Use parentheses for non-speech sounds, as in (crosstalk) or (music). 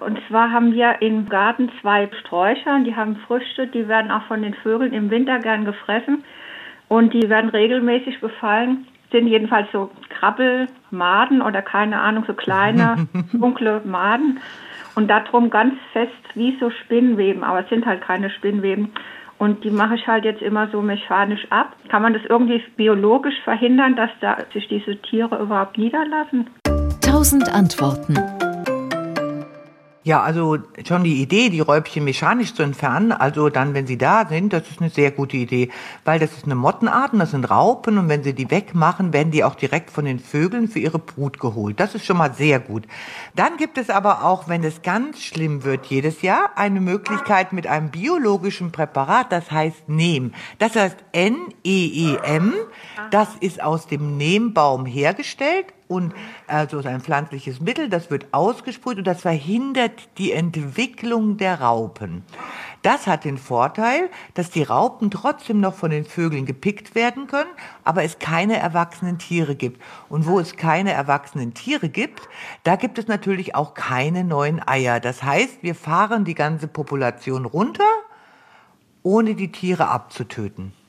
Und zwar haben wir im Garten zwei Sträucher, die haben Früchte, die werden auch von den Vögeln im Winter gern gefressen und die werden regelmäßig befallen. Sind jedenfalls so Krabbelmaden oder keine Ahnung, so kleine, (laughs) dunkle Maden und darum ganz fest wie so Spinnweben, aber es sind halt keine Spinnweben. Und die mache ich halt jetzt immer so mechanisch ab. Kann man das irgendwie biologisch verhindern, dass da sich diese Tiere überhaupt niederlassen? Tausend Antworten. Ja, also schon die Idee, die Räubchen mechanisch zu entfernen, also dann, wenn sie da sind, das ist eine sehr gute Idee, weil das ist eine Mottenart und das sind Raupen und wenn sie die wegmachen, werden die auch direkt von den Vögeln für ihre Brut geholt. Das ist schon mal sehr gut. Dann gibt es aber auch, wenn es ganz schlimm wird jedes Jahr, eine Möglichkeit mit einem biologischen Präparat, das heißt Neem. Das heißt N-E-E-M. Das ist aus dem Nehmbaum hergestellt und also ein pflanzliches Mittel, das wird ausgesprüht und das verhindert die Entwicklung der Raupen. Das hat den Vorteil, dass die Raupen trotzdem noch von den Vögeln gepickt werden können, aber es keine erwachsenen Tiere gibt. Und wo es keine erwachsenen Tiere gibt, da gibt es natürlich auch keine neuen Eier. Das heißt, wir fahren die ganze Population runter, ohne die Tiere abzutöten.